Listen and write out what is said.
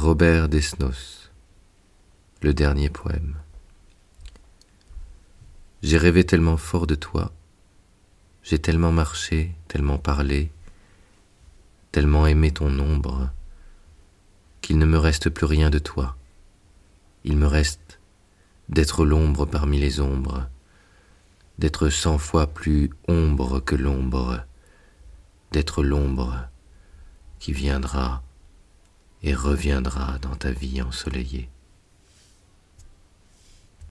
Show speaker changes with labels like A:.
A: Robert Desnos, le dernier poème. J'ai rêvé tellement fort de toi, j'ai tellement marché, tellement parlé, tellement aimé ton ombre, qu'il ne me reste plus rien de toi. Il me reste d'être l'ombre parmi les ombres, d'être cent fois plus ombre que l'ombre, d'être l'ombre qui viendra et reviendra dans ta vie ensoleillée.